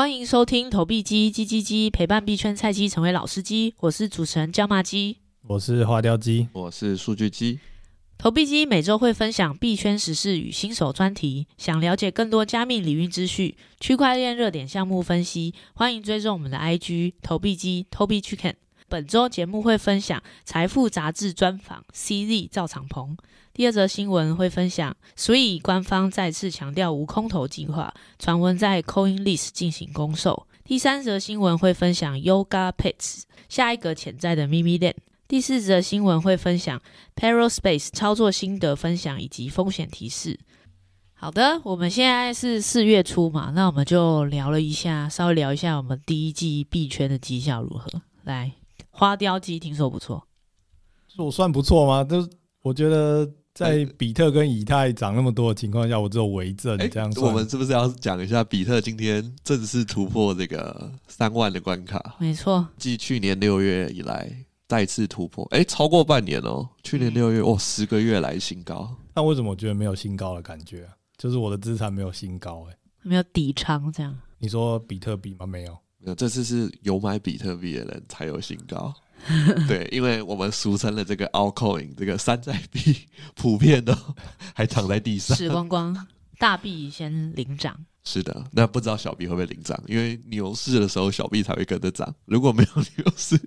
欢迎收听投币机叽叽叽，陪伴币圈菜鸡成为老司机。我是主持人椒麻鸡，我是花雕鸡，我是数据鸡。投币机每周会分享币圈时事与新手专题。想了解更多加密领域资讯、区块链热点项目分析，欢迎追踪我们的 IG 投币机 Toby Chicken。本周节目会分享财富杂志专访 CZ 赵长鹏。第二则新闻会分享，Sui 官方再次强调无空投计划，传闻在 CoinList 进行公售。第三则新闻会分享 Yuga Pets 下一个潜在的秘密链。第四则新闻会分享 Perispace 操作心得分享以及风险提示。好的，我们现在是四月初嘛，那我们就聊了一下，稍微聊一下我们第一季币圈的绩效如何。来，花雕鸡听说不错，我算不错吗？都我觉得。在比特跟以太涨那么多的情况下，我只有为正这样子。我们是不是要讲一下比特今天正式突破这个三万的关卡？没错，继去年六月以来再次突破，哎，超过半年哦。去年六月，哦，十个月来新高。那为什么我觉得没有新高的感觉啊？就是我的资产没有新高，哎，没有底仓这样。你说比特币吗？没有，没有，这次是有买比特币的人才有新高。对，因为我们俗称的这个 altcoin，这个山寨币，普遍都 还躺在地上，死光光，大币先领涨。是的，那不知道小币会不会领涨？因为牛市的时候，小币才会跟着涨。如果没有牛市，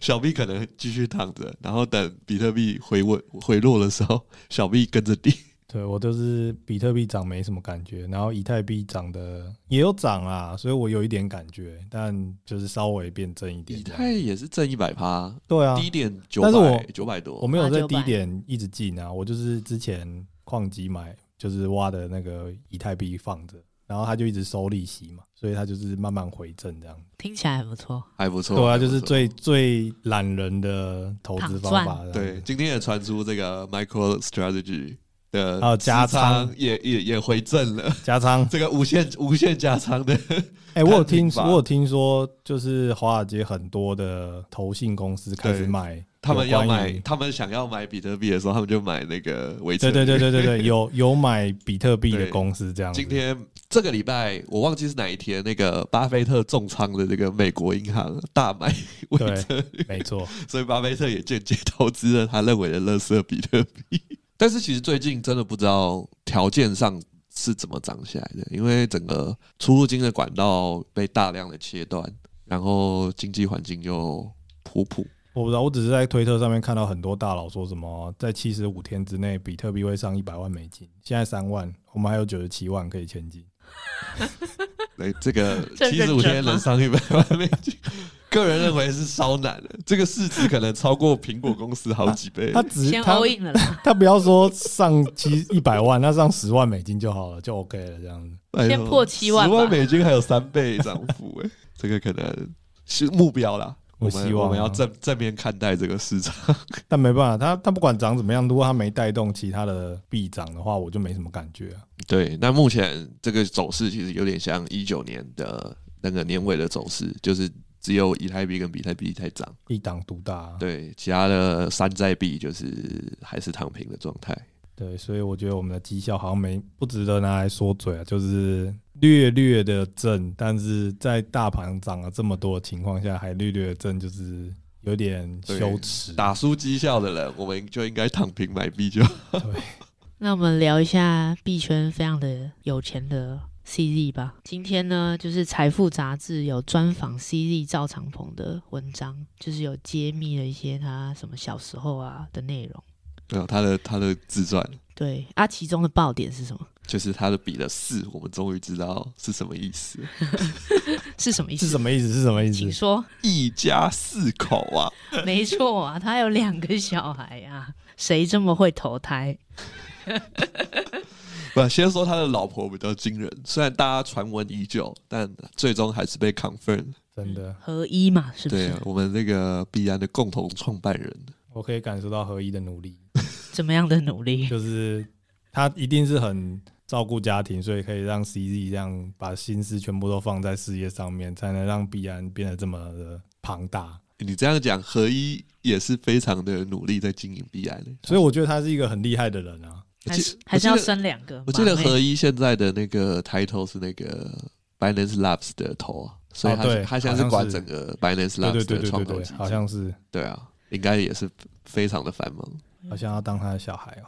小币可能继续躺着，然后等比特币回稳回落的时候，小币跟着跌。对，我都是比特币涨没什么感觉，然后以太币涨的也有涨啊，所以我有一点感觉，但就是稍微变正一点。以太也是正一百趴，对啊，低点九百九百多，我没有在低点一直进啊，我就是之前矿机买，就是挖的那个以太币放着，然后它就一直收利息嘛，所以它就是慢慢回正这样。听起来还不错，还不错，对啊，就是最最懒人的投资方法。对，今天也传出这个 Micro Strategy。的哦，加仓也也也回正了，加仓。这个无限无限加仓的，哎、欸，我有听我有听说，就是华尔街很多的投信公司开始买，他们要买，他们想要买比特币的时候，他们就买那个维对对对对对对，有有买比特币的公司这样。今天这个礼拜我忘记是哪一天，那个巴菲特重仓的这个美国银行大买维特，没错，所以巴菲特也间接投资了他认为的垃圾比特币。但是其实最近真的不知道条件上是怎么涨起来的，因为整个出入境的管道被大量的切断，然后经济环境又普普。我不知道，我只是在推特上面看到很多大佬说什么，在七十五天之内比特币会上一百万美金，现在三万，我们还有九十七万可以前进。来，这个 七十五天能上一百万美金？个人认为是稍难的，这个市值可能超过苹果公司好几倍。他只是先 all in 了啦，他不要说上七一百万，那上十万美金就好了，就 OK 了，这样子。先破七万，十万美金还有三倍涨幅，哎，这个可能是目标啦。我希望我们要正正面看待这个市场，但没办法，他他不管涨怎么样，如果他没带动其他的币涨的话，我就没什么感觉啊。对，那目前这个走势其实有点像一九年的那个年尾的走势，就是。只有以太币跟比特币在涨，一党独大。对，其他的山寨币就是还是躺平的状态。对，所以我觉得我们的绩效好像没不值得拿来说嘴啊，就是略略的正，但是在大盘涨了这么多的情况下，还略略的正，就是有点羞耻。打输绩效的人，我们就应该躺平买币就好。对，那我们聊一下币圈非常的有钱的。CZ 吧，今天呢，就是财富杂志有专访 CZ 赵长鹏的文章，就是有揭秘了一些他什么小时候啊的内容。对，他的他的自传。对啊，其中的爆点是什么？就是他的笔的四，我们终于知道是什么意思。是什么意思？是什么意思？是什么意思？请说。一家四口啊。没错啊，他有两个小孩啊，谁这么会投胎？不，先说他的老婆比较惊人，虽然大家传闻已久，但最终还是被 confirm。真的，合一嘛，是不是？对啊，我们那个必然的共同创办人，我可以感受到合一的努力。怎么样的努力？就是他一定是很照顾家庭，所以可以让 CZ 这样把心思全部都放在事业上面，才能让必然变得这么的庞大。你这样讲，合一也是非常的努力在经营币安，所以我觉得他是一个很厉害的人啊。还是还是要生两个。我记得合一现在的那个 title 是那个 Binance Labs 的头啊，所以他、哦、他现在是管整个 Binance Labs 的创投基金，好像是对啊，应该也是非常的繁忙，好像要当他的小孩哦。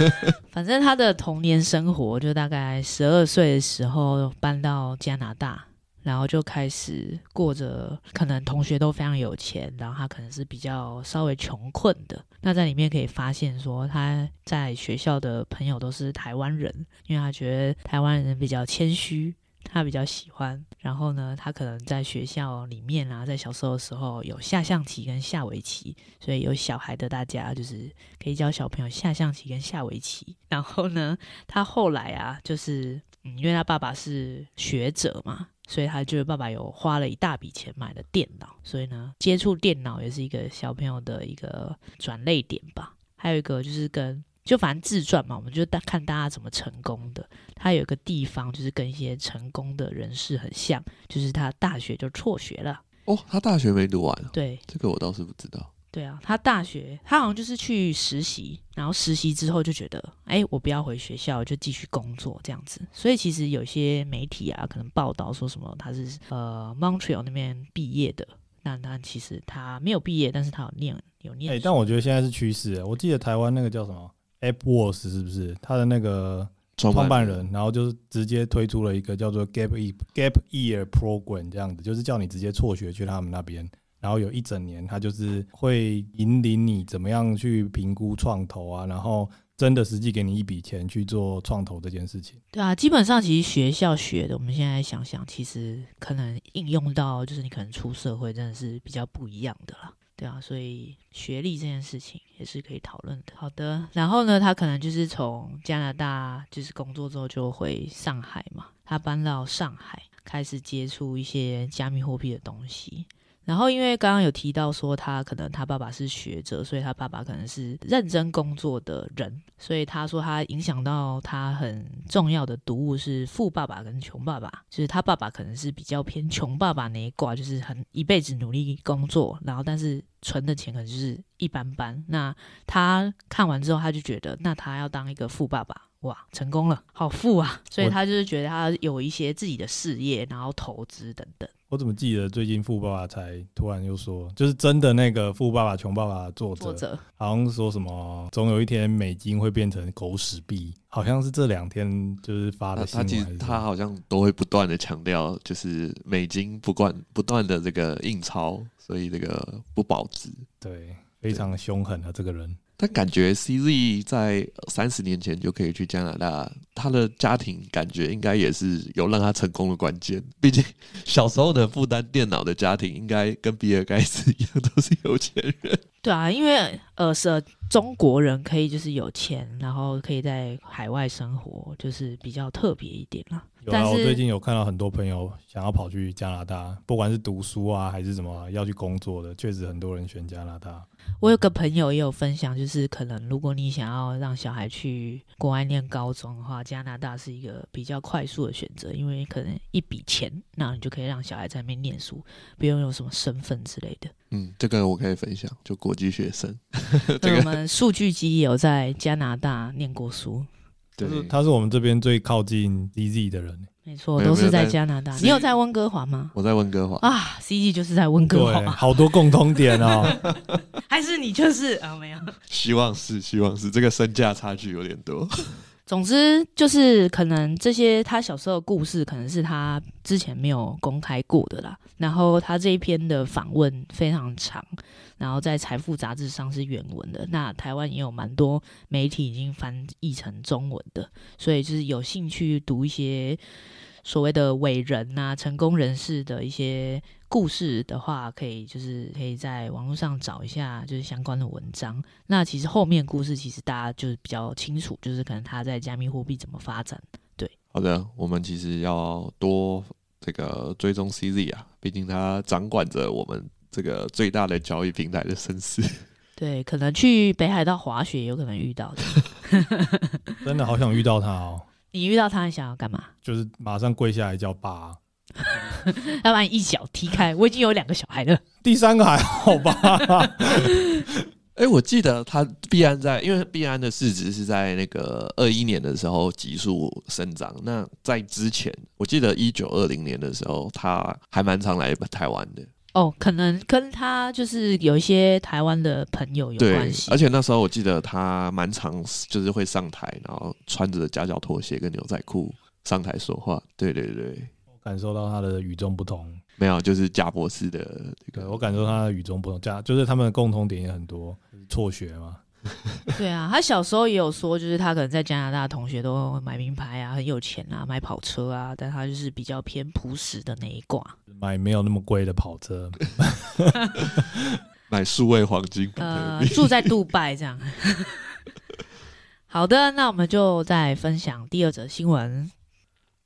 反正他的童年生活就大概十二岁的时候搬到加拿大。然后就开始过着可能同学都非常有钱，然后他可能是比较稍微穷困的。那在里面可以发现说，他在学校的朋友都是台湾人，因为他觉得台湾人比较谦虚，他比较喜欢。然后呢，他可能在学校里面啊，在小时候的时候有下象棋跟下围棋，所以有小孩的大家就是可以教小朋友下象棋跟下围棋。然后呢，他后来啊，就是嗯，因为他爸爸是学者嘛。所以他觉得爸爸有花了一大笔钱买了电脑，所以呢，接触电脑也是一个小朋友的一个转类点吧。还有一个就是跟就反正自传嘛，我们就大看大家怎么成功的。他有一个地方就是跟一些成功的人士很像，就是他大学就辍学了。哦，他大学没读完。对，这个我倒是不知道。对啊，他大学他好像就是去实习，然后实习之后就觉得，哎，我不要回学校，就继续工作这样子。所以其实有些媒体啊，可能报道说什么他是呃 Montreal 那边毕业的，那他其实他没有毕业，但是他有念有念。哎，但我觉得现在是趋势。我记得台湾那个叫什么 AppWorks 是不是他的那个创办人，然后就是直接推出了一个叫做 Gap Year Gap Year Program 这样子，就是叫你直接辍学去他们那边。然后有一整年，他就是会引领你怎么样去评估创投啊，然后真的实际给你一笔钱去做创投这件事情。对啊，基本上其实学校学的，我们现在想想，其实可能应用到就是你可能出社会真的是比较不一样的啦。对啊，所以学历这件事情也是可以讨论的。好的，然后呢，他可能就是从加拿大就是工作之后就回上海嘛，他搬到上海开始接触一些加密货币的东西。然后，因为刚刚有提到说他可能他爸爸是学者，所以他爸爸可能是认真工作的人，所以他说他影响到他很重要的读物是《富爸爸》跟《穷爸爸》，就是他爸爸可能是比较偏穷爸爸那一挂，就是很一辈子努力工作，然后但是存的钱可能就是一般般。那他看完之后，他就觉得那他要当一个富爸爸，哇，成功了，好富啊！所以他就是觉得他有一些自己的事业，然后投资等等。我怎么记得最近《富爸爸》才突然又说，就是真的那个《富爸爸穷爸爸》的作者，作者好像说什么，总有一天美金会变成狗屎币，好像是这两天就是发的新闻。他其实他好像都会不断的强调，就是美金不断不断的这个印钞，所以这个不保值。对，非常凶狠的这个人。但感觉 CZ 在三十年前就可以去加拿大，他的家庭感觉应该也是有让他成功的关键。毕竟小时候的负担电脑的家庭，应该跟比尔盖茨一样都是有钱人。对啊，因为呃是中国人可以就是有钱，然后可以在海外生活，就是比较特别一点啦。有啊，我最近有看到很多朋友想要跑去加拿大，不管是读书啊还是什么要去工作的，确实很多人选加拿大。我有个朋友也有分享，就是可能如果你想要让小孩去国外念高中的话，加拿大是一个比较快速的选择，因为可能一笔钱，那你就可以让小孩在那边念书，不用有什么身份之类的。嗯，这个我可以分享，就国际学生。对，我们数据机也有在加拿大念过书，对，他是我们这边最靠近 DZ 的人。没错，都是在加拿大。你有在温哥华吗？我在温哥华啊，CG 就是在温哥华，好多共通点哦。还是你就是啊？没有，希望是，希望是。这个身价差距有点多。总之就是可能这些他小时候的故事，可能是他之前没有公开过的啦。然后他这一篇的访问非常长，然后在财富杂志上是原文的。那台湾也有蛮多媒体已经翻译成中文的，所以就是有兴趣读一些。所谓的伟人啊，成功人士的一些故事的话，可以就是可以在网络上找一下，就是相关的文章。那其实后面故事其实大家就是比较清楚，就是可能他在加密货币怎么发展。对，好的，我们其实要多这个追踪 CZ 啊，毕竟他掌管着我们这个最大的交易平台的生死。对，可能去北海道滑雪有可能遇到的。真的好想遇到他哦。你遇到他，你想要干嘛？就是马上跪下来叫爸，啊，要把你一脚踢开。我已经有两个小孩了，第三个还好吧？哎，我记得他必安在，因为必安的市值是在那个二一年的时候急速生长。那在之前，我记得一九二零年的时候，他还蛮常来台湾的。哦，可能跟他就是有一些台湾的朋友有关系。而且那时候我记得他蛮常就是会上台，然后穿着夹脚拖鞋跟牛仔裤上台说话。对对对，我感受到他的与众不同。没有，就是贾博士的这个，我感受他的与众不同。贾就是他们的共同点也很多，辍学嘛。对啊，他小时候也有说，就是他可能在加拿大同学都买名牌啊，很有钱啊，买跑车啊，但他就是比较偏朴实的那一挂，买没有那么贵的跑车，买数位黄金，呃，住在杜拜这样。好的，那我们就再分享第二则新闻。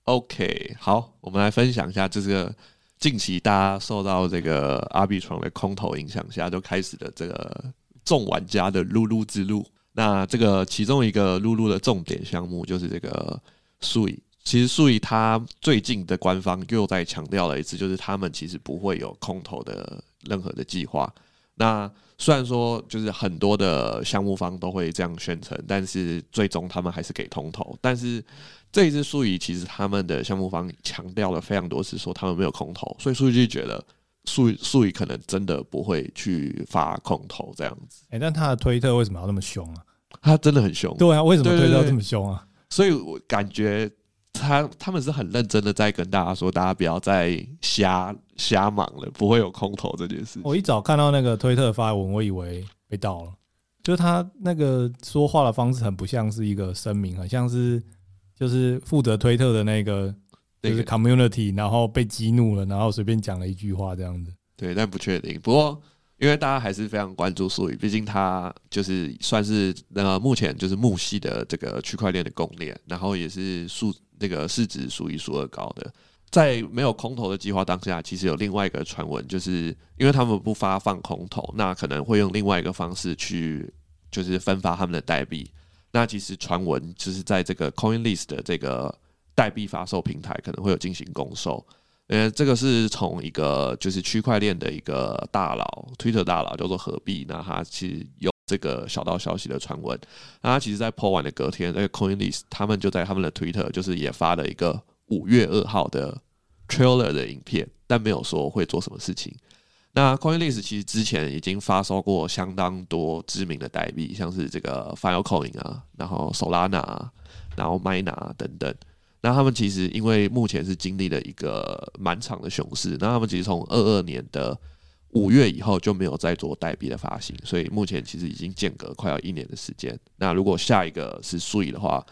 OK，好，我们来分享一下这个。近期大家受到这个 Arbitrum 的空头影响下，就开始的这个众玩家的撸撸之路。那这个其中一个撸撸的重点项目就是这个 Sui。其实 Sui 它最近的官方又在强调了一次，就是他们其实不会有空投的任何的计划。那虽然说就是很多的项目方都会这样宣称，但是最终他们还是给通投。但是这一支数据其实他们的项目方强调了非常多次，说他们没有空投，所以数据就觉得数数以可能真的不会去发空投这样子。哎、欸，但他的推特为什么要那么凶啊？他真的很凶。对啊，为什么推特要这么凶啊？所以我感觉他他们是很认真的在跟大家说，大家不要再瞎瞎忙了，不会有空投这件事。我一早看到那个推特发文，我以为被盗了，就是他那个说话的方式很不像是一个声明，很像是。就是负责推特的那个，就是 community，然后被激怒了，然后随便讲了一句话这样子。对，但不确定。不过，因为大家还是非常关注术语，毕竟它就是算是呃目前就是木系的这个区块链的公链，然后也是数那个市值数一数二高的。在没有空投的计划当下，其实有另外一个传闻，就是因为他们不发放空投，那可能会用另外一个方式去就是分发他们的代币。那其实传闻就是在这个 CoinList 的这个代币发售平台可能会有进行公售，呃，这个是从一个就是区块链的一个大佬，Twitter 大佬叫做何必，那他其实有这个小道消息的传闻，那他其实在 PO 完的隔天，那个 CoinList 他们就在他们的 Twitter 就是也发了一个五月二号的 Trailer 的影片，但没有说会做什么事情。那 CoinList 其实之前已经发售过相当多知名的代币，像是这个 Filecoin 啊，然后 Solana，然后 Mina 等等。那他们其实因为目前是经历了一个蛮长的熊市，那他们其实从二二年的五月以后就没有再做代币的发行，所以目前其实已经间隔快要一年的时间。那如果下一个是 Sui 的话，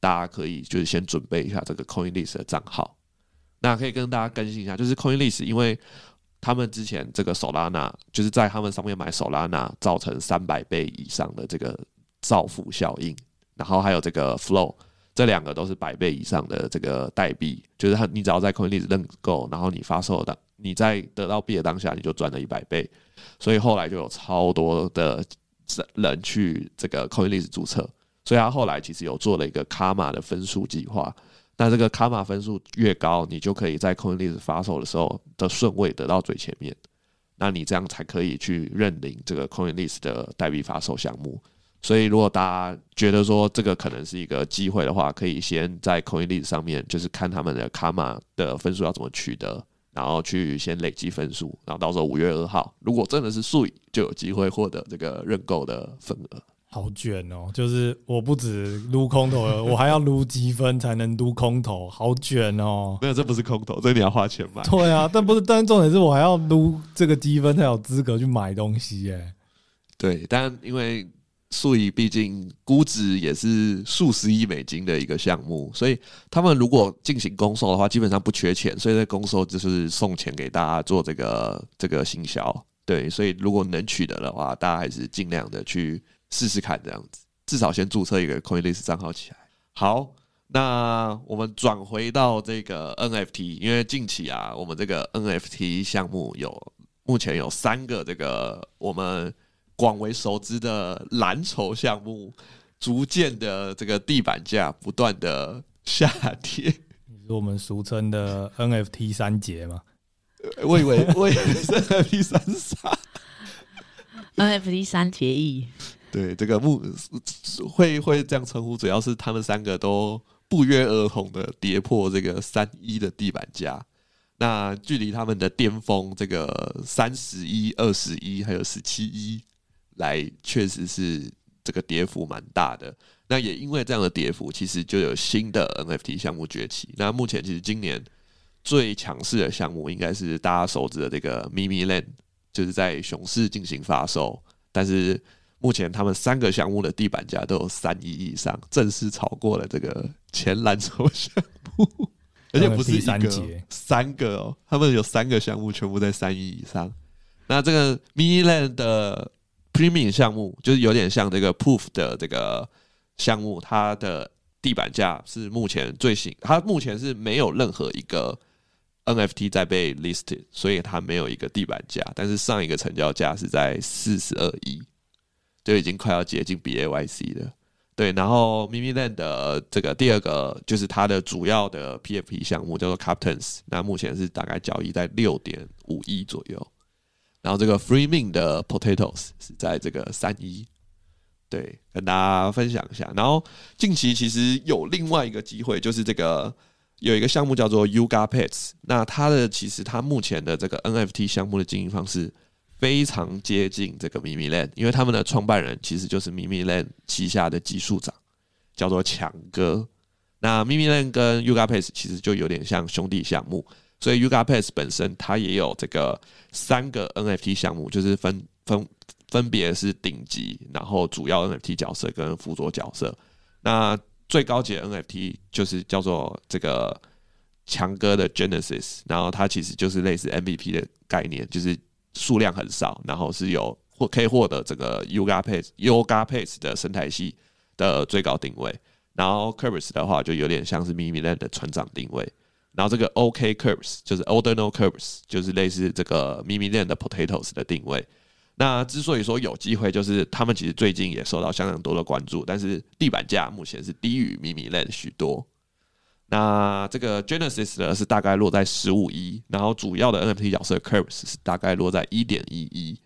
大家可以就是先准备一下这个 CoinList 的账号。那可以跟大家更新一下，就是 CoinList 因为他们之前这个 Solana 就是在他们上面买 Solana 造成三百倍以上的这个造富效应，然后还有这个 Flow 这两个都是百倍以上的这个代币，就是他你只要在 CoinList 认购，然后你发售的，你在得到币的当下你就赚了一百倍，所以后来就有超多的人去这个 CoinList 注册，所以他后来其实有做了一个卡玛的分数计划。那这个卡玛分数越高，你就可以在 CoinList 发售的时候的顺位得到最前面。那你这样才可以去认领这个 CoinList 的代币发售项目。所以，如果大家觉得说这个可能是一个机会的话，可以先在 CoinList 上面就是看他们的卡玛的分数要怎么取得，然后去先累积分数，然后到时候五月二号，如果真的是数，就有机会获得这个认购的份额。好卷哦！就是我不止撸空头了，我还要撸积分才能撸空头，好卷哦！没有，这不是空投，这你要花钱买。对啊，但不是，但重点是我还要撸这个积分才有资格去买东西耶。对，但因为数亿毕竟估值也是数十亿美金的一个项目，所以他们如果进行公售的话，基本上不缺钱，所以在公售就是送钱给大家做这个这个行销。对，所以如果能取得的话，大家还是尽量的去。试试看这样子，至少先注册一个 CoinList 账号起来。好，那我们转回到这个 NFT，因为近期啊，我们这个 NFT 项目有目前有三个这个我们广为熟知的蓝筹项目，逐渐的这个地板价不断的下跌，是我们俗称的 NFT 三杰吗？我以为我以为是 NFT 三傻。NFT 三结义。对，这个目会会这样称呼，主要是他们三个都不约而同的跌破这个三一的地板价。那距离他们的巅峰，这个三十一、二十一还有十七一，来确实是这个跌幅蛮大的。那也因为这样的跌幅，其实就有新的 NFT 项目崛起。那目前其实今年最强势的项目，应该是大家熟知的这个 Mimiland，就是在熊市进行发售，但是。目前他们三个项目的地板价都有三亿以上，正式超过了这个前蓝筹项目，而且不是一个，三个哦，他们有三个项目全部在三亿以上。那这个 Mimiland 的 Premium 项目就是有点像这个 Proof 的这个项目，它的地板价是目前最新，它目前是没有任何一个 NFT 在被 listed，所以它没有一个地板价，但是上一个成交价是在四十二亿。就已经快要接近 B A Y C 了，对。然后 Mimiland 的这个第二个就是它的主要的 P F P 项目叫做 Captains，那目前是大概交易在六点五亿左右。然后这个 Free Mint 的 Potatoes 是在这个三一，对，跟大家分享一下。然后近期其实有另外一个机会，就是这个有一个项目叫做 Yuga Pets，那它的其实它目前的这个 N F T 项目的经营方式。非常接近这个 Mimiland，因为他们的创办人其实就是 Mimiland 旗下的技术长，叫做强哥。那 Mimiland 跟 Yuga Pets 其实就有点像兄弟项目，所以 Yuga Pets 本身它也有这个三个 NFT 项目，就是分分分别是顶级，然后主要 NFT 角色跟辅佐角色。那最高级的 NFT 就是叫做这个强哥的 Genesis，然后它其实就是类似 MVP 的概念，就是。数量很少，然后是有获可以获得这个 Yuga Pets Yuga Pets 的生态系的最高定位，然后 Curves 的话就有点像是 Mimiland 的船长定位，然后这个 OK Curves 就是 Ordinal Curves 就是类似这个 Mimiland 的 Potatoes 的定位。那之所以说有机会，就是他们其实最近也受到相当多的关注，但是地板价目前是低于 Mimiland 许多。那这个 Genesis 呢是大概落在十五亿，然后主要的 NFT 角色 Curves 是大概落在一点一亿，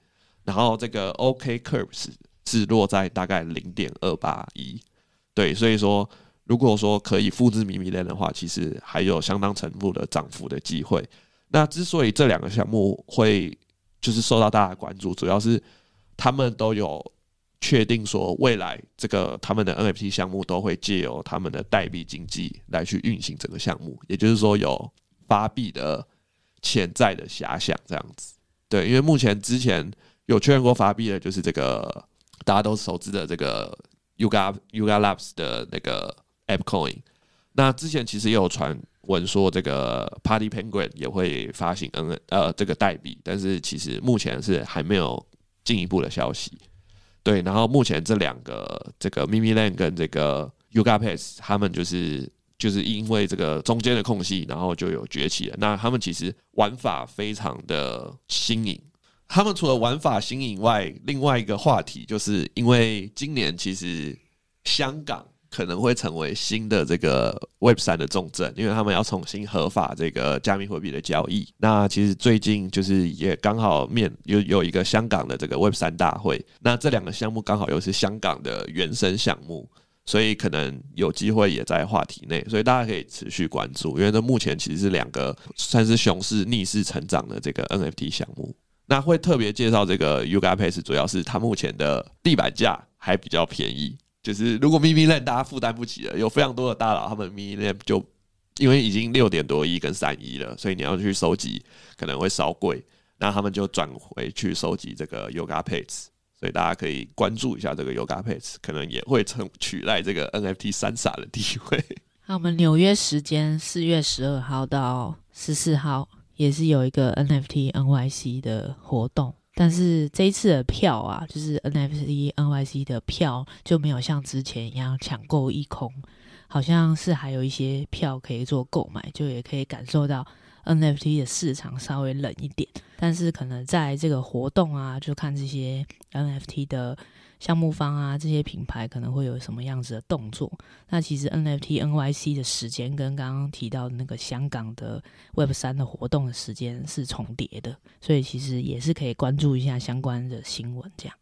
然后这个 OK Curves 是落在大概零点二八亿。对，所以说如果说可以复制 Mimiland 的话，其实还有相当程度的涨幅的机会。那之所以这两个项目会就是受到大家关注，主要是他们都有。确定说，未来这个他们的 NFT 项目都会借由他们的代币经济来去运行整个项目，也就是说有发币的潜在的遐想这样子。对，因为目前之前有确认过发币的，就是这个大家都熟知的这个 Yuga Yuga Labs 的那个 App Coin。那之前其实也有传闻说，这个 Party Penguin 也会发行 N 呃这个代币，但是其实目前是还没有进一步的消息。对，然后目前这两个这个 Mimiland 跟这个 Yuga Pets，他们就是就是因为这个中间的空隙，然后就有崛起了。那他们其实玩法非常的新颖。他们除了玩法新颖外，另外一个话题就是因为今年其实香港。可能会成为新的这个 Web 三的重镇，因为他们要重新合法这个加密货币的交易。那其实最近就是也刚好面有有一个香港的这个 Web 三大会，那这两个项目刚好又是香港的原生项目，所以可能有机会也在话题内，所以大家可以持续关注。因为这目前其实是两个算是熊市逆势成长的这个 NFT 项目。那会特别介绍这个 Yuga Pace，主要是它目前的地板价还比较便宜。就是如果 Mimiland 大家负担不起了，有非常多的大佬，他们 Mimiland 就因为已经六点多亿跟三亿了，所以你要去收集可能会稍贵，那他们就转回去收集这个 Yuga Pets，所以大家可以关注一下这个 Yuga Pets，可能也会成取代这个 NFT 三傻的地位。那我们纽约时间四月十二号到十四号也是有一个 NFT NYC 的活动。但是这一次的票啊，就是 NFC NYC 的票就没有像之前一样抢购一空，好像是还有一些票可以做购买，就也可以感受到 NFT 的市场稍微冷一点。但是可能在这个活动啊，就看这些 NFT 的。项目方啊，这些品牌可能会有什么样子的动作？那其实 NFT NYC 的时间跟刚刚提到的那个香港的 Web 三的活动的时间是重叠的，所以其实也是可以关注一下相关的新闻。这样，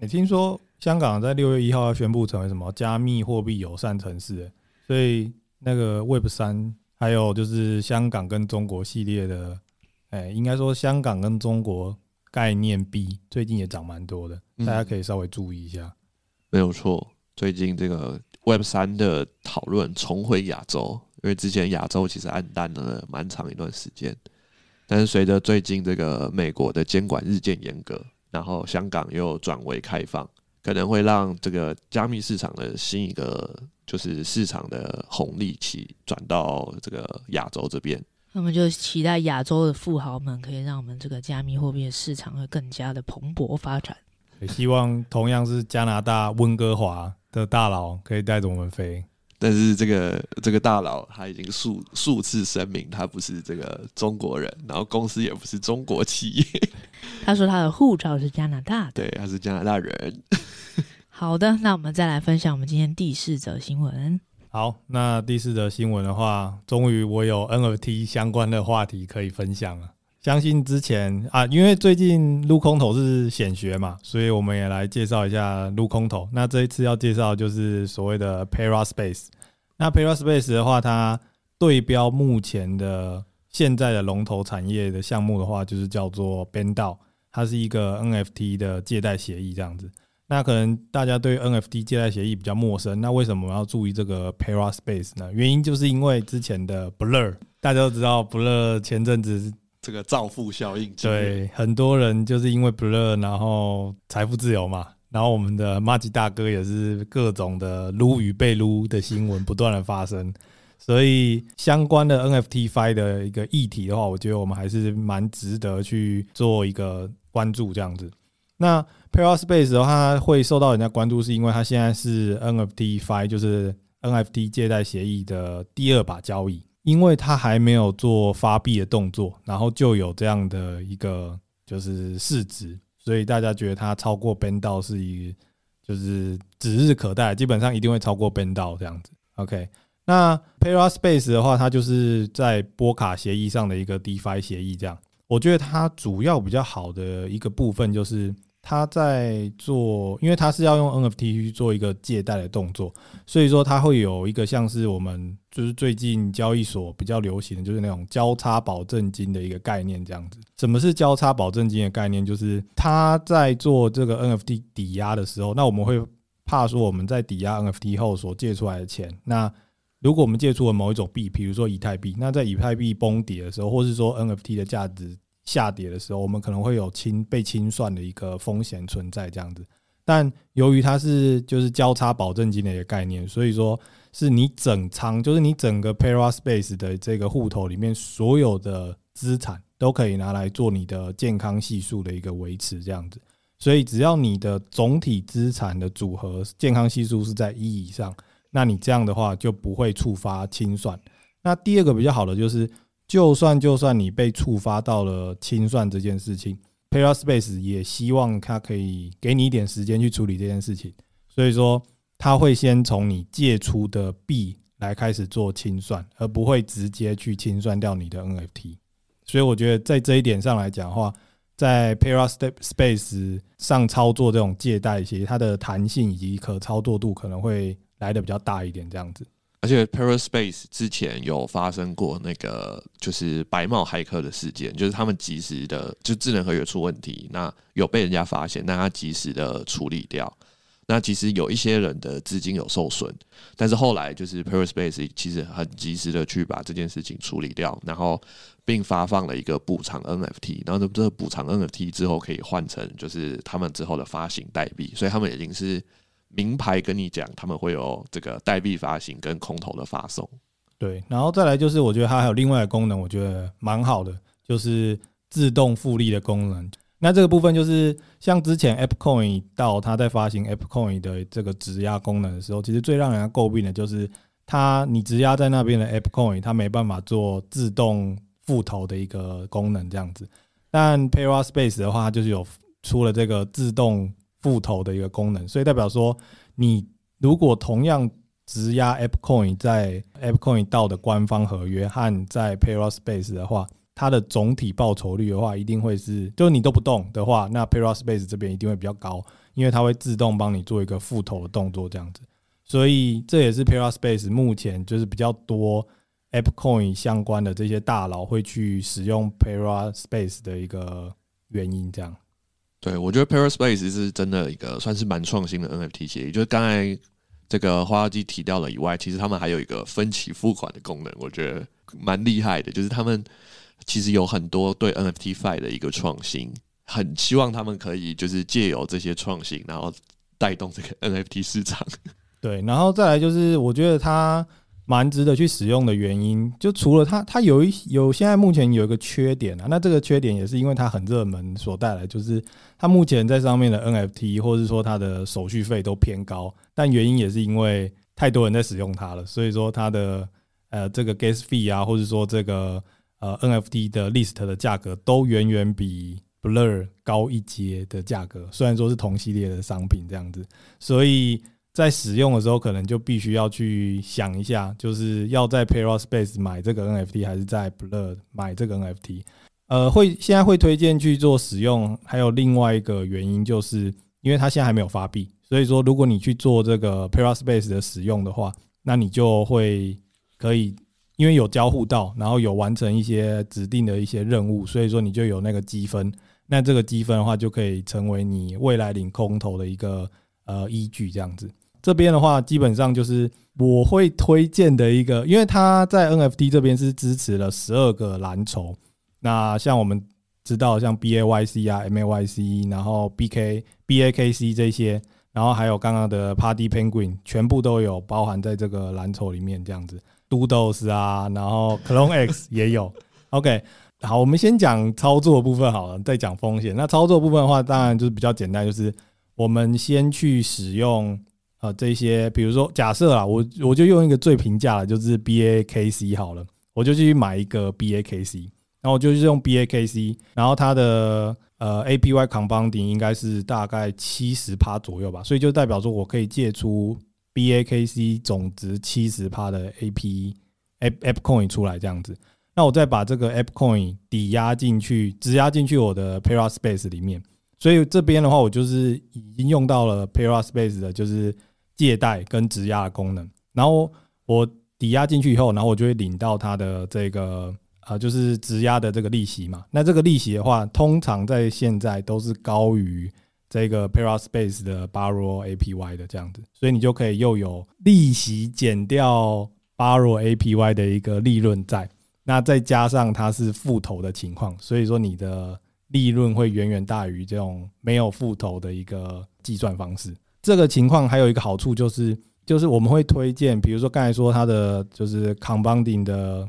你听说香港在六月一号要宣布成为什么加密货币友善城市，所以那个 Web 三还有就是香港跟中国系列的，哎，应该说香港跟中国概念币最近也涨蛮多的，大家可以稍微注意一下。没有错，最近这个 Web 三的讨论重回亚洲，因为之前亚洲其实暗淡了蛮长一段时间，但是随着最近这个美国的监管日渐严格。然后香港又转为开放，可能会让这个加密市场的新一个就是市场的红利期转到这个亚洲这边。那么就期待亚洲的富豪们可以让我们这个加密货币的市场会更加的蓬勃发展。也希望同样是加拿大温哥华的大佬可以带着我们飞。但是这个这个大佬他已经数数次声明他不是这个中国人，然后公司也不是中国企业。他说他的护照是加拿大的，对，他是加拿大人。好的，那我们再来分享我们今天第四则新闻。好，那第四则新闻的话，终于我有 NFT 相关的话题可以分享了。相信之前啊，因为最近撸空头是显学嘛，所以我们也来介绍一下撸空头。那这一次要介绍就是所谓的 Paraspace。那 Paraspace 的话，它对标目前的现在的龙头产业的项目的话，就是叫做 BendDAO，它是一个 NFT 的借贷协议这样子。那可能大家对 NFT 借贷协议比较陌生，那为什么我要注意这个 Paraspace 呢？原因就是因为之前的 Blur，大家都知道 Blur 前阵子。这个造富效应，对很多人就是因为 Blur，然后财富自由嘛。然后我们的麻吉大哥也是各种的撸与被撸的新闻不断的发生，所以相关的 NFT-Fi 的一个议题的话，我觉得我们还是蛮值得去做一个关注这样子。那 Paraspace 的话会受到人家关注，是因为它现在是 NFT-Fi，就是 NFT 借贷协议的第二把交椅。因为它还没有做发币的动作，然后就有这样的一个就是市值，所以大家觉得它超过 b e n d 是一个就是指日可待，基本上一定会超过 b e n d 这样子。OK，那 Paraspace 的话，它就是在波卡协议上的一个 DeFi 协议，这样，我觉得它主要比较好的一个部分就是。他在做，因为他是要用 NFT 去做一个借贷的动作，所以说他会有一个像是我们就是最近交易所比较流行的就是那种交叉保证金的一个概念这样子。什么是交叉保证金的概念？就是他在做这个 NFT 抵押的时候，那我们会怕说我们在抵押 NFT 后所借出来的钱，那如果我们借出了某一种币，比如说以太币，那在以太币崩跌的时候，或是说 NFT 的价值。下跌的时候，我们可能会有清被清算的一个风险存在，这样子。但由于它是就是交叉保证金的一个概念，所以说是你整仓，就是你整个 Paraspace 的这个户头里面所有的资产都可以拿来做你的健康系数的一个维持，这样子。所以只要你的总体资产的组合健康系数是在一以上，那你这样的话就不会触发清算。那第二个比较好的就是。就算就算你被触发到了清算这件事情，Paraspace 也希望它可以给你一点时间去处理这件事情，所以说他会先从你借出的币来开始做清算，而不会直接去清算掉你的 NFT。所以我觉得在这一点上来讲的话，在 Paraspace 上操作这种借贷，其实它的弹性以及可操作度可能会来得比较大一点，这样子。而且 Paraspace 之前有发生过那个就是白帽骇客的事件，就是他们及时的就智能合约出问题，那有被人家发现，那他及时的处理掉。那其实有一些人的资金有受损，但是后来就是 Paraspace 其实很及时的去把这件事情处理掉，然后并发放了一个补偿 NFT，然后这补偿 NFT 之后可以换成就是他们之后的发行代币，所以他们已经是。明牌跟你讲，他们会有这个代币发行跟空投的发送。对，然后再来就是，我觉得它还有另外的功能，我觉得蛮好的，就是自动复利的功能。那这个部分就是像之前 App Coin 到它在发行 App Coin 的这个质押功能的时候，其实最让人家诟病的就是它你质押在那边的 App Coin，它没办法做自动复投的一个功能这样子。但 Paraspace 的话，就是有出了这个自动。复投的一个功能，所以代表说，你如果同样质押 ApeCoin 在 ApeCoin 到的官方合约和在 Paraspace 的话，它的总体报酬率的话，一定会是，就是你都不动的话，那 Paraspace 这边一定会比较高，因为它会自动帮你做一个复投的动作，这样子。所以这也是 Paraspace 目前就是比较多 ApeCoin 相关的这些大佬会去使用 Paraspace 的一个原因，这样。对，我觉得 Paraspace 是真的一个算是蛮创新的 NFT 协议，就是刚才这个花妖姬提到了以外，其实他们还有一个分期付款的功能，我觉得蛮厉害的。就是他们其实有很多对 NFTFi 的一个创新，很希望他们可以就是借由这些创新，然后带动这个 NFT 市场。对，然后再来就是我觉得它。蛮值得去使用的原因，就除了它，它有一有现在目前有一个缺点啊，那这个缺点也是因为它很热门所带来，就是它目前在上面的 NFT 或者说它的手续费都偏高，但原因也是因为太多人在使用它了，所以说它的呃这个 gas fee 啊，或者说这个呃 NFT 的 list 的价格都远远比 Blur 高一阶的价格，虽然说是同系列的商品这样子，所以。在使用的时候，可能就必须要去想一下，就是要在 Paraspace 买这个 NFT，还是在 Blur 买这个 NFT。呃，会现在会推荐去做使用，还有另外一个原因，就是因为它现在还没有发币，所以说如果你去做这个 Paraspace 的使用的话，那你就会可以，因为有交互到，然后有完成一些指定的一些任务，所以说你就有那个积分。那这个积分的话，就可以成为你未来领空投的一个呃依据，这样子。这边的话，基本上就是我会推荐的一个，因为它在 NFT 这边是支持了十二个蓝筹。那像我们知道，像 BAYC 啊、MAYC，然后 BK、BAKC 这些，然后还有刚刚的 Party Penguin，全部都有包含在这个蓝筹里面。这样子，Doodles 啊，然后 Clone X 也有。OK，好，我们先讲操作的部分好了，再讲风险。那操作部分的话，当然就是比较简单，就是我们先去使用。啊，这些比如说，假设啊，我我就用一个最平价的，就是 BAKC 好了，我就去买一个 BAKC，然后我就是用 BAKC，然后它的呃 APY compounding 应该是大概七十趴左右吧，所以就代表说我可以借出 BAKC 总值七十趴的 AP App App Coin 出来这样子，那我再把这个 App Coin 抵押进去，质押进去我的 Paraspace 里面，所以这边的话，我就是已经用到了 Paraspace 的，就是。借贷跟质押的功能，然后我抵押进去以后，然后我就会领到它的这个呃，就是质押的这个利息嘛。那这个利息的话，通常在现在都是高于这个 Paraspace 的 Borrow APY 的这样子，所以你就可以又有利息减掉 Borrow APY 的一个利润在，那再加上它是复投的情况，所以说你的利润会远远大于这种没有复投的一个计算方式。这个情况还有一个好处就是，就是我们会推荐，比如说刚才说它的就是 compounding 的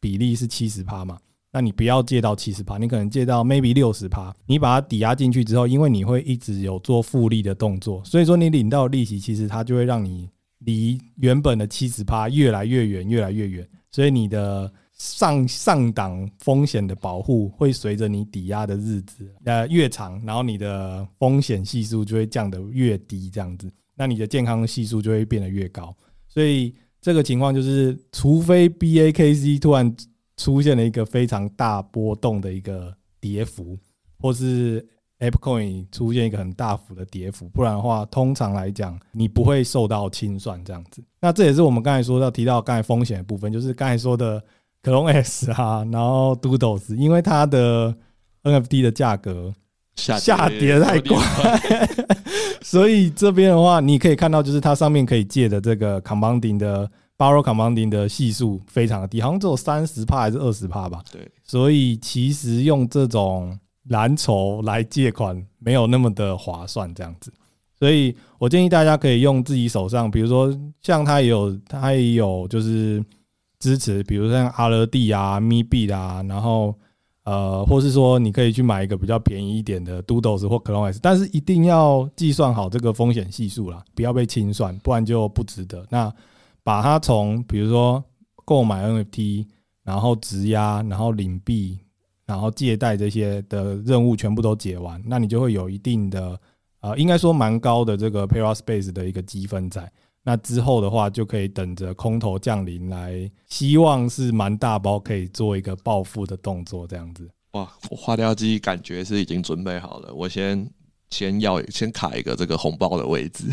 比例是七十趴嘛，那你不要借到七十趴，你可能借到 maybe 六十趴，你把它抵押进去之后，因为你会一直有做复利的动作，所以说你领到利息，其实它就会让你离原本的七十趴越来越远，越来越远，所以你的。上上档风险的保护会随着你抵押的日子呃越长，然后你的风险系数就会降得越低，这样子，那你的健康系数就会变得越高。所以这个情况就是，除非 BAKC 突然出现了一个非常大波动的一个跌幅，或是 ApeCoin 出现一个很大幅的跌幅，不然的话，通常来讲你不会受到清算这样子。那这也是我们刚才说到提到刚才风险的部分，就是刚才说的。Clone X 啊，然后 Doodles，因为它的 NFT 的价格下跌太快，所以这边的话，你可以看到，就是它上面可以借的这个 Compounding 的 Borrow Compounding 的系数非常的低，好像只有三十帕还是二十帕吧？对，所以其实用这种蓝筹来借款没有那么的划算，这样子。所以我建议大家可以用自己手上，比如说像它也有，它也有就是。支持，比如像 RD 啊、MEB 啊，然后呃，或是说你可以去买一个比较便宜一点的 Doodles 或 Clone X，但是一定要计算好这个风险系数啦，不要被清算，不然就不值得。那把它从比如说购买 NFT，然后质押，然后领币，然后借贷这些的任务全部都解完，那你就会有一定的呃，应该说蛮高的这个 Paraspace 的一个积分在。那之后的话，就可以等着空头降临来，希望是蛮大包，可以做一个报复的动作，这样子。哇，我花雕机感觉是已经准备好了，我先先要先卡一个这个红包的位置。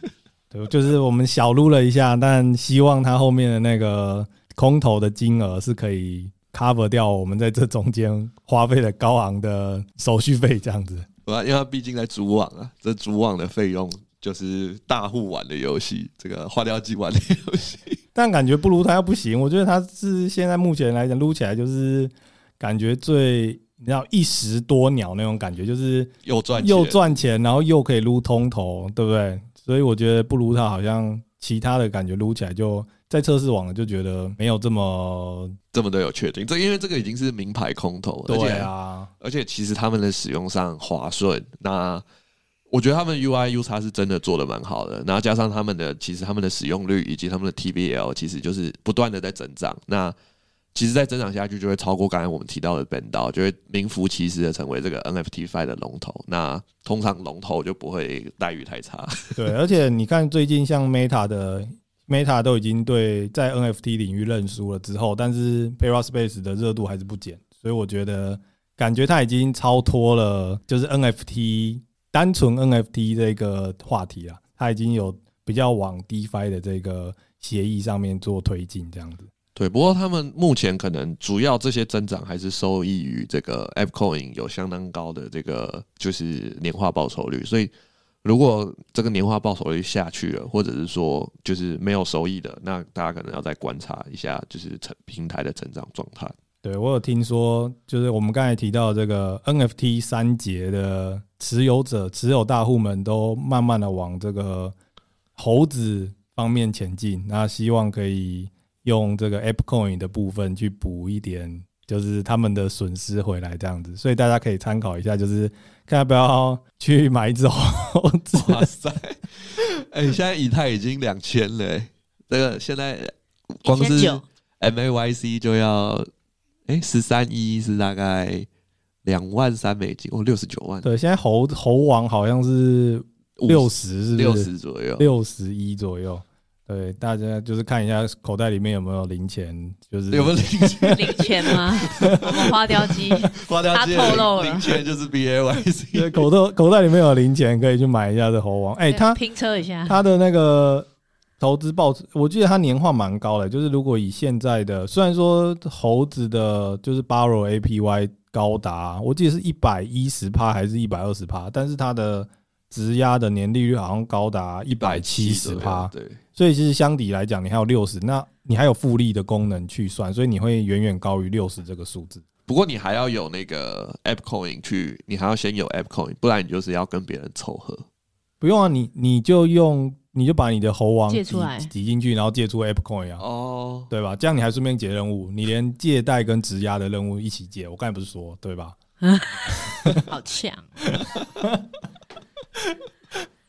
对，就是我们小撸了一下，但希望它后面的那个空头的金额是可以 cover 掉我们在这中间花费的高昂的手续费，这样子。因为它毕竟在主网啊，这主网的费用就是大户玩的游戏，这个花雕鸡玩的游戏。但感觉不如它又不行，我觉得它是现在目前来讲撸起来就是感觉最你知道一石多鸟那种感觉，就是又赚又赚钱，然后又可以撸通头，对不对？所以我觉得不如它好像其他的感觉撸起来就在测试网就觉得没有这么这么的有确定。这因为这个已经是名牌空投，对啊，而且其实他们的使用上滑顺。那我觉得他们 UI UX 是真的做的蛮好的。然后加上他们的其实他们的使用率以及他们的 T B L 其实就是不断的在增长。那其实再增长下去，就会超过刚才我们提到的 BendDAO，就会名副其实的成为这个 NFT5 的龙头。那通常龙头就不会待遇太差。对，而且你看最近像 Meta 的 Meta 都已经对在 NFT 领域认输了之后，但是 Paraspace 的热度还是不减，所以我觉得感觉它已经超脱了，就是 NFT 单纯 NFT 这个话题了。它已经有比较往 DeFi 的这个协议上面做推进，这样子。对，不过他们目前可能主要这些增长还是受益于这个 ApeCoin 有相当高的这个就是年化报酬率，所以如果这个年化报酬率下去了，或者是说就是没有收益的，那大家可能要再观察一下，就是成平台的成长状态。对，我有听说，就是我们刚才提到这个 NFT 三节的持有者、持有大户们都慢慢的往这个猴子方面前进，那希望可以。用这个 App Coin 的部分去补一点，就是他们的损失回来这样子，所以大家可以参考一下，就是看要不要去买一只猴子。哇塞！哎，现在以太已经两千了，这个现在光是 MAYC 就要哎十三一是大概两万三美金哦，六十九万。对，现在猴猴王好像是六十，是六十左右，六十一左右。对，大家就是看一下口袋里面有没有零钱，就是有没有零钱？零钱吗？我们花雕鸡，花雕鸡透露了零钱就是 BAYC。对，口袋口袋里面有零钱，可以去买一下这猴王。哎、欸，他拼车一下，他的那个投资报，我记得它年化蛮高的。就是如果以现在的，虽然说猴子的就是 Borrow APY 高达，我记得是一百一十趴还是一百二十趴，但是它的质押的年利率好像高达一百七十趴。对。所以其实相抵来讲，你还有六十，那你还有复利的功能去算，所以你会远远高于六十这个数字。不过你还要有那个 App Coin 去，你还要先有 App Coin，不然你就是要跟别人凑合。不用啊，你你就用，你就把你的猴王借出来挤进去，然后借出 ApeCoin 啊，哦，对吧？这样你还顺便解任务，你连借贷跟质押的任务一起借。我刚才不是说对吧？好强。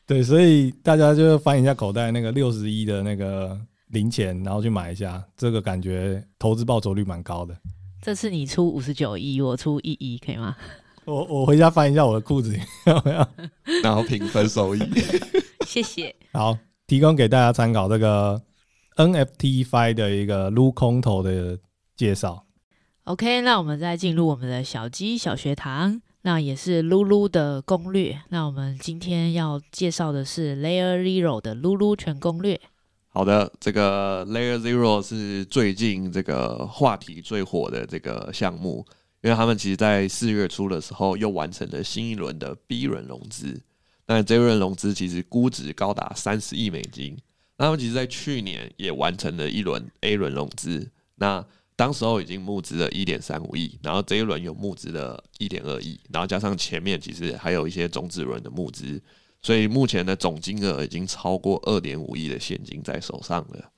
对，所以大家就翻一下口袋那个六十一的那个零钱，然后去买一下，这个感觉投资报酬率蛮高的。这次你出五十九亿，我出一亿，可以吗？我我回家翻一下我的裤子 有没有，然后平分收益。谢谢。好，提供给大家参考这个 NFT Fi 的一个撸空投的介绍。OK，那我们再进入我们的小鸡小学堂。那也是噜噜的攻略。那我们今天要介绍的是 Layer Zero 的噜噜全攻略。好的，这个 Layer Zero 是最近这个话题最火的这个项目，因为他们其实在四月初的时候又完成了新一轮的 B 轮融资。那这一轮融资其实估值高达三十亿美金。那他们其实在去年也完成了一轮 A 轮融资。那当时候已经募资了一点三五亿，然后这一轮有募资了一点二亿，然后加上前面其实还有一些种子轮的募资，所以目前的总金额已经超过二点五亿的现金在手上了。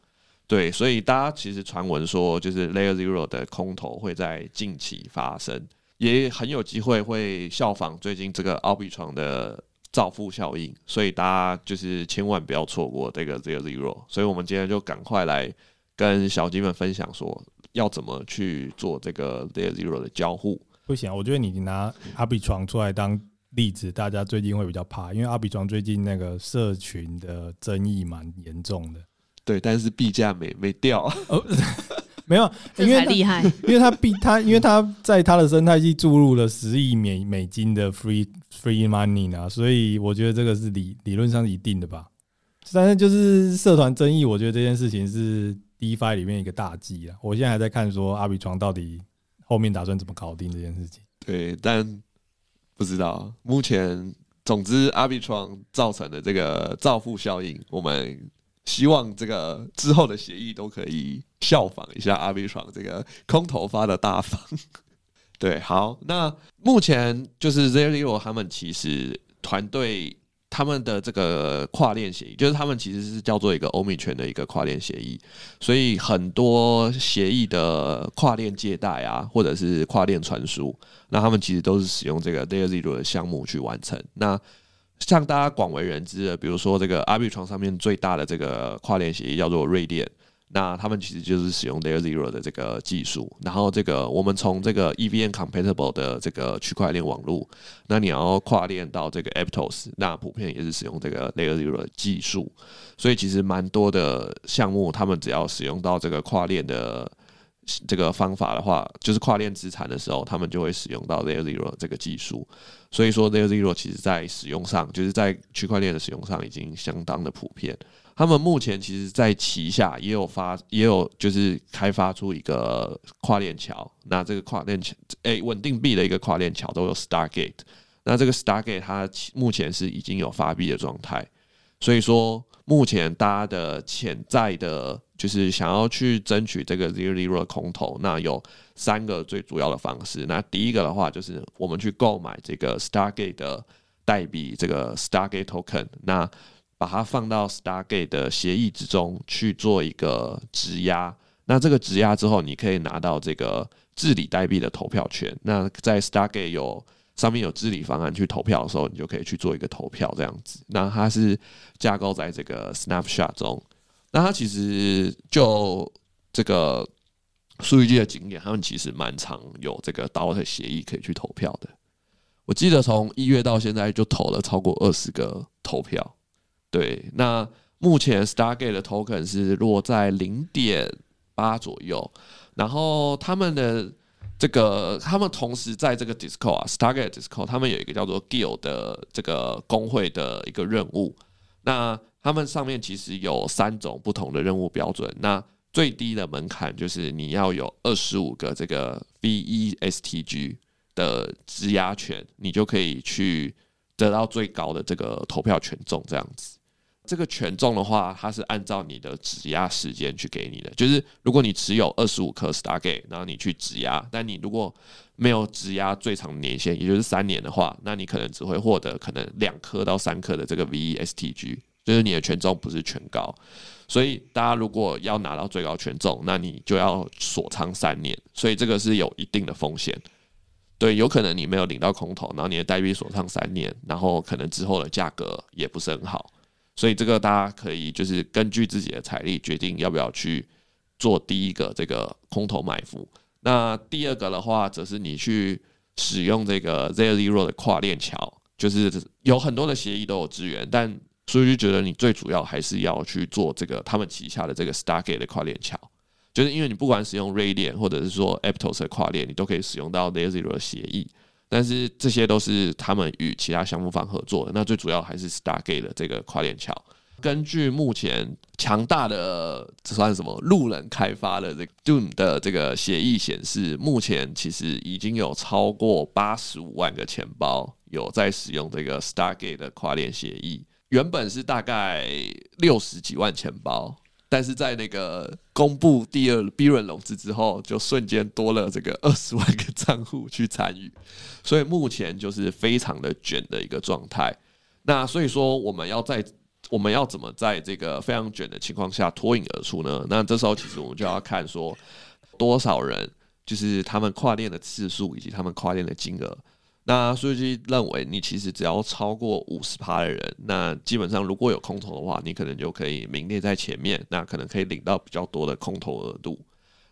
对，所以大家其实传闻说，就是 Layer Zero 的空投会在近期发生，也很有机会会效仿最近这个阿比床的造富效应，所以大家就是千万不要错过这个 Layer Zero。所以我们今天就赶快来跟小鸡们分享说。要怎么去做这个 Layer Zero 的交互？不行，我觉得你拿 Arbitrum 出来当例子，大家最近会比较怕，因为 Arbitrum 最近那个社群的争议蛮严重的。对，但是币价没没掉，哦，没有，因为厉害，因为他币他因为他在他的生态系注入了十亿美美金的 free free money 啊，所以我觉得这个是理理论上是一定的吧。但是就是社团争议，我觉得这件事情是 DeFi 里面一个大忌啊。我现在还在看说 Arbitrum 到底后面打算怎么搞定这件事情。对，但不知道目前，总之 Arbitrum 造成的这个造富效应，我们希望这个之后的协议都可以效仿一下 Arbitrum 这个空头发的大方。对，好，那目前就是 Zero 他们其实团队。他们的这个跨链协议，就是他们其实是叫做一个欧米圈的一个跨链协议，所以很多协议的跨链借贷啊，或者是跨链传输，那他们其实都是使用这个 Zero 的项目去完成。那像大家广为人知的，比如说这个 rb 床上面最大的这个跨链协议叫做瑞链。那他们其实就是使用 Layer Zero 的这个技术，然后这个我们从这个 EVM compatible 的这个区块链网络，那你要跨链到这个 Aptos，那普遍也是使用这个 Layer Zero 的技术，所以其实蛮多的项目，他们只要使用到这个跨链的这个方法的话，就是跨链资产的时候，他们就会使用到 Layer Zero 这个技术，所以说 Layer Zero 其实在使用上，就是在区块链的使用上已经相当的普遍。他们目前其实，在旗下也有发，也有就是开发出一个跨链桥。那这个跨链桥，诶，稳定币的一个跨链桥都有 Stargate。那这个 Stargate 它目前是已经有发币的状态。所以说，目前大家的潜在的，就是想要去争取这个 Zero Zero 空投，那有三个最主要的方式。那第一个的话，就是我们去购买这个 Stargate 的代币，这个 Stargate Token。那把它放到 Stargate 的协议之中去做一个质押，那这个质押之后，你可以拿到这个治理代币的投票权。那在 Stargate 有上面有治理方案去投票的时候，你就可以去做一个投票这样子。那它是架构在这个 Snapshot 中。那它其实就这个数据机的经验，他们其实蛮常有这个 DAO 的协议可以去投票的。我记得从一月到现在就投了超过二十个投票。对，那目前 Stargate 的 token 是落在零点八左右，然后他们的这个，他们同时在这个 disco 啊，Stargate disco，他们有一个叫做 Guild 的这个工会的一个任务，那他们上面其实有三种不同的任务标准，那最低的门槛就是你要有二十五个这个 VESTG 的质押权，你就可以去得到最高的这个投票权重，这样子。这个权重的话，它是按照你的质押时间去给你的。就是如果你持有二十五颗 Stargate，然后你去质押，但你如果没有质押最长年限，也就是三年的话，那你可能只会获得可能两颗到三颗的这个 VESTG，就是你的权重不是全高。所以大家如果要拿到最高权重，那你就要锁仓三年。所以这个是有一定的风险。对，有可能你没有领到空投，然后你的代币锁仓三年，然后可能之后的价格也不是很好。所以这个大家可以就是根据自己的财力决定要不要去做第一个这个空投埋伏。那第二个的话，则是你去使用这个 Zero Zero 的跨链桥，就是有很多的协议都有支援，但所以就觉得你最主要还是要去做这个他们旗下的这个 Stargate 的跨链桥，就是因为你不管使用 Ray 链或者是说 Aptos 的跨链，你都可以使用到 Zero Zero 的协议。但是这些都是他们与其他项目方合作的，那最主要还是 Stargate 的这个跨链桥。根据目前强大的这算什么路人开发的这个 Doom 的这个协议显示，目前其实已经有超过八十五万个钱包有在使用这个 Stargate 的跨链协议，原本是大概六十几万钱包。但是在那个公布第二 B 轮融资之后，就瞬间多了这个 二十万个账户去参与，所以目前就是非常的卷的一个状态。那所以说，我们要在我们要怎么在这个非常卷的情况下脱颖而出呢？那这时候其实我们就要看说多少人，就是他们跨链的次数以及他们跨链的金额。那数据认为，你其实只要超过五十趴的人，那基本上如果有空投的话，你可能就可以名列在前面，那可能可以领到比较多的空投额度。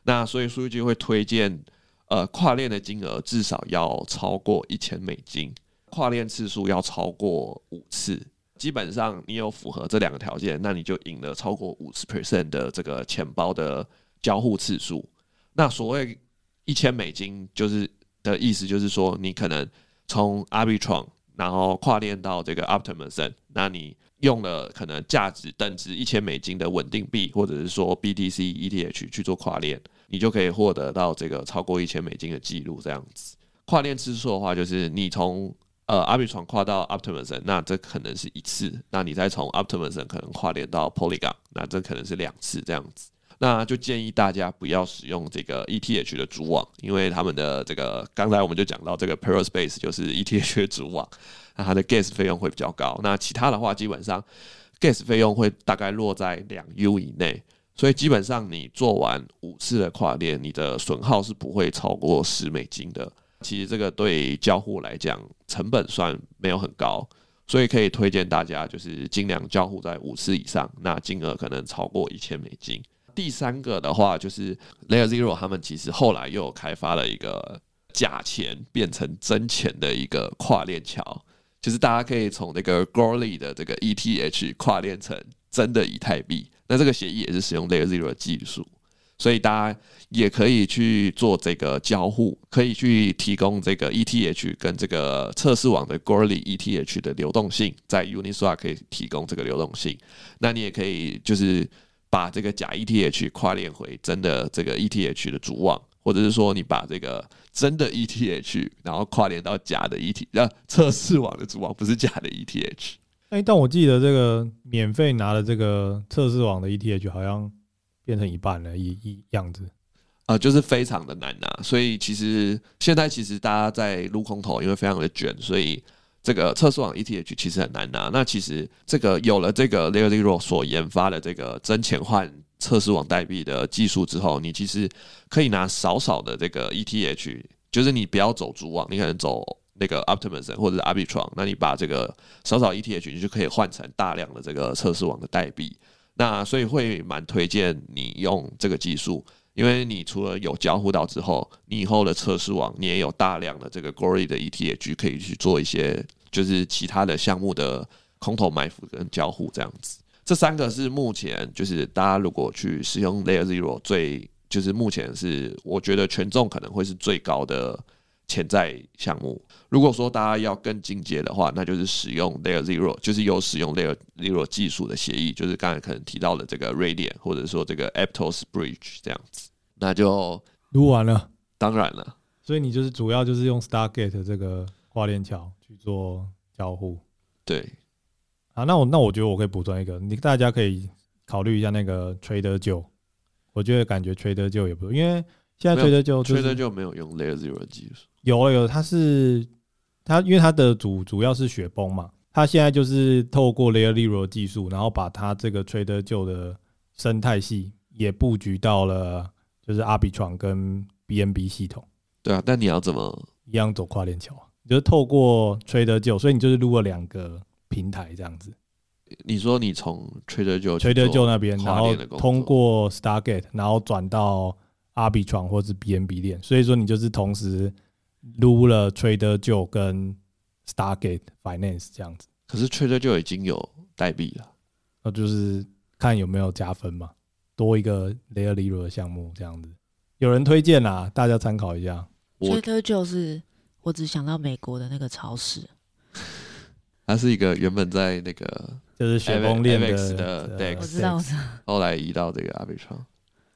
那所以数据会推荐，呃，跨链的金额至少要超过一千美金，跨链次数要超过五次。基本上你有符合这两个条件，那你就赢了超过五十 percent 的这个钱包的交互次数。那所谓一千美金就是。的意思就是说，你可能从 Arbitrum，然后跨链到这个 Optimism，那你用了可能价值等值一千美金的稳定币，或者是说 BTC ETH 去做跨链，你就可以获得到这个超过一千美金的记录。这样子跨链次数的话，就是你从呃 Arbitrum 跨到 Optimism，那这可能是一次；那你再从 Optimism 可能跨链到 Polygon，那这可能是两次这样子。那就建议大家不要使用这个 ETH 的主网，因为他们的这个刚才我们就讲到这个 Perispace 就是 ETH 的主网，那它的 Gas 费用会比较高。那其他的话，基本上 Gas 费用会大概落在两 U 以内，所以基本上你做完五次的跨链，你的损耗是不会超过十美金的。其实这个对交互来讲成本算没有很高，所以可以推荐大家就是尽量交互在五次以上，那金额可能超过一千美金。第三个的话，就是 Layer Zero 他们其实后来又开发了一个假钱变成真钱的一个跨链桥，就是大家可以从那个 g o r l y 的这个 ETH 跨链成真的以太币。那这个协议也是使用 Layer Zero 的技术，所以大家也可以去做这个交互，可以去提供这个 ETH 跟这个测试网的 g o r l y ETH 的流动性，在 Uniswap 可以提供这个流动性。那你也可以就是。把这个假 ETH 跨链回真的这个 ETH 的主网，或者是说你把这个真的 ETH 然后跨链到假的 ETH，呃，测试网的主网不是假的 ETH。哎，但我记得这个免费拿的这个测试网的 ETH 好像变成一半了，一一样子。啊、呃，就是非常的难拿，所以其实现在其实大家在撸空投，因为非常的卷，所以。这个测试网 ETH 其实很难拿。那其实这个有了这个 Layer Zero 所研发的这个真钱换测试网代币的技术之后，你其实可以拿少少的这个 ETH，就是你不要走主网，你可能走那个 Optimism 或者是 Arbitrum，那你把这个少少 ETH，你就可以换成大量的这个测试网的代币。那所以会蛮推荐你用这个技术。因为你除了有交互到之后，你以后的测试网你也有大量的这个 Gory 的 ETH 可以去做一些就是其他的项目的空头埋伏跟交互这样子。这三个是目前就是大家如果去使用 Layer Zero 最就是目前是我觉得权重可能会是最高的潜在项目。如果说大家要更进阶的话，那就是使用 Layer Zero，就是有使用 Layer Zero 技术的协议，就是刚才可能提到的这个 Raydian，或者说这个 Aptos Bridge 这样子。那就撸完了，当然了。所以你就是主要就是用 Stargate 这个跨链桥去做交互。对，啊，那我那我觉得我可以补充一个，你大家可以考虑一下那个 Trader Joe。我觉得感觉 Trader Joe 也不错，因为现在 Trader Joe Trader Joe 没有用 Layer Zero 的技术。有有，它是它，因为它的主主要是雪崩嘛，它现在就是透过 Layer Zero 技术，然后把它这个 Trader 的生态系也布局到了。就是 Arbitrum 跟 BNB 系统，对啊，但你要怎么一样走跨链桥啊？就是透过 Trader 所以你就是录了两个平台这样子。你说你从 Trader Trader 那边，然后通过 Stargate，然后转到 Arbitrum 或是 BNB 链，所以说你就是同时撸了 Trader Joe 跟 Stargate Finance 这样子。可是 Trader Joe 已经有代币了，那就是看有没有加分嘛。多一个 Layer Zero 的项目这样子，有人推荐啦，大家参考一下。Trader Joe 是我只想到美国的那个超市，它是一个原本在那个就是雪崩链的，我知道，后来移到这个 Arbitrum。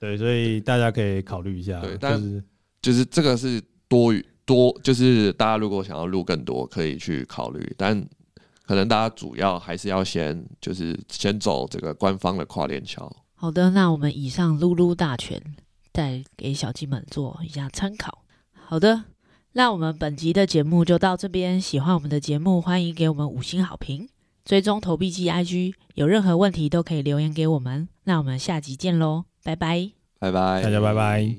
对，所以大家可以考虑一下。对，但是就是这个是多余多，就是大家如果想要录更多，可以去考虑，但可能大家主要还是要先就是先走这个官方的跨链桥。好的，那我们以上撸撸大全，再给小鸡们做一下参考。好的，那我们本集的节目就到这边。喜欢我们的节目，欢迎给我们五星好评，追踪投币机 IG，有任何问题都可以留言给我们。那我们下集见喽，拜拜。拜拜。大家拜拜。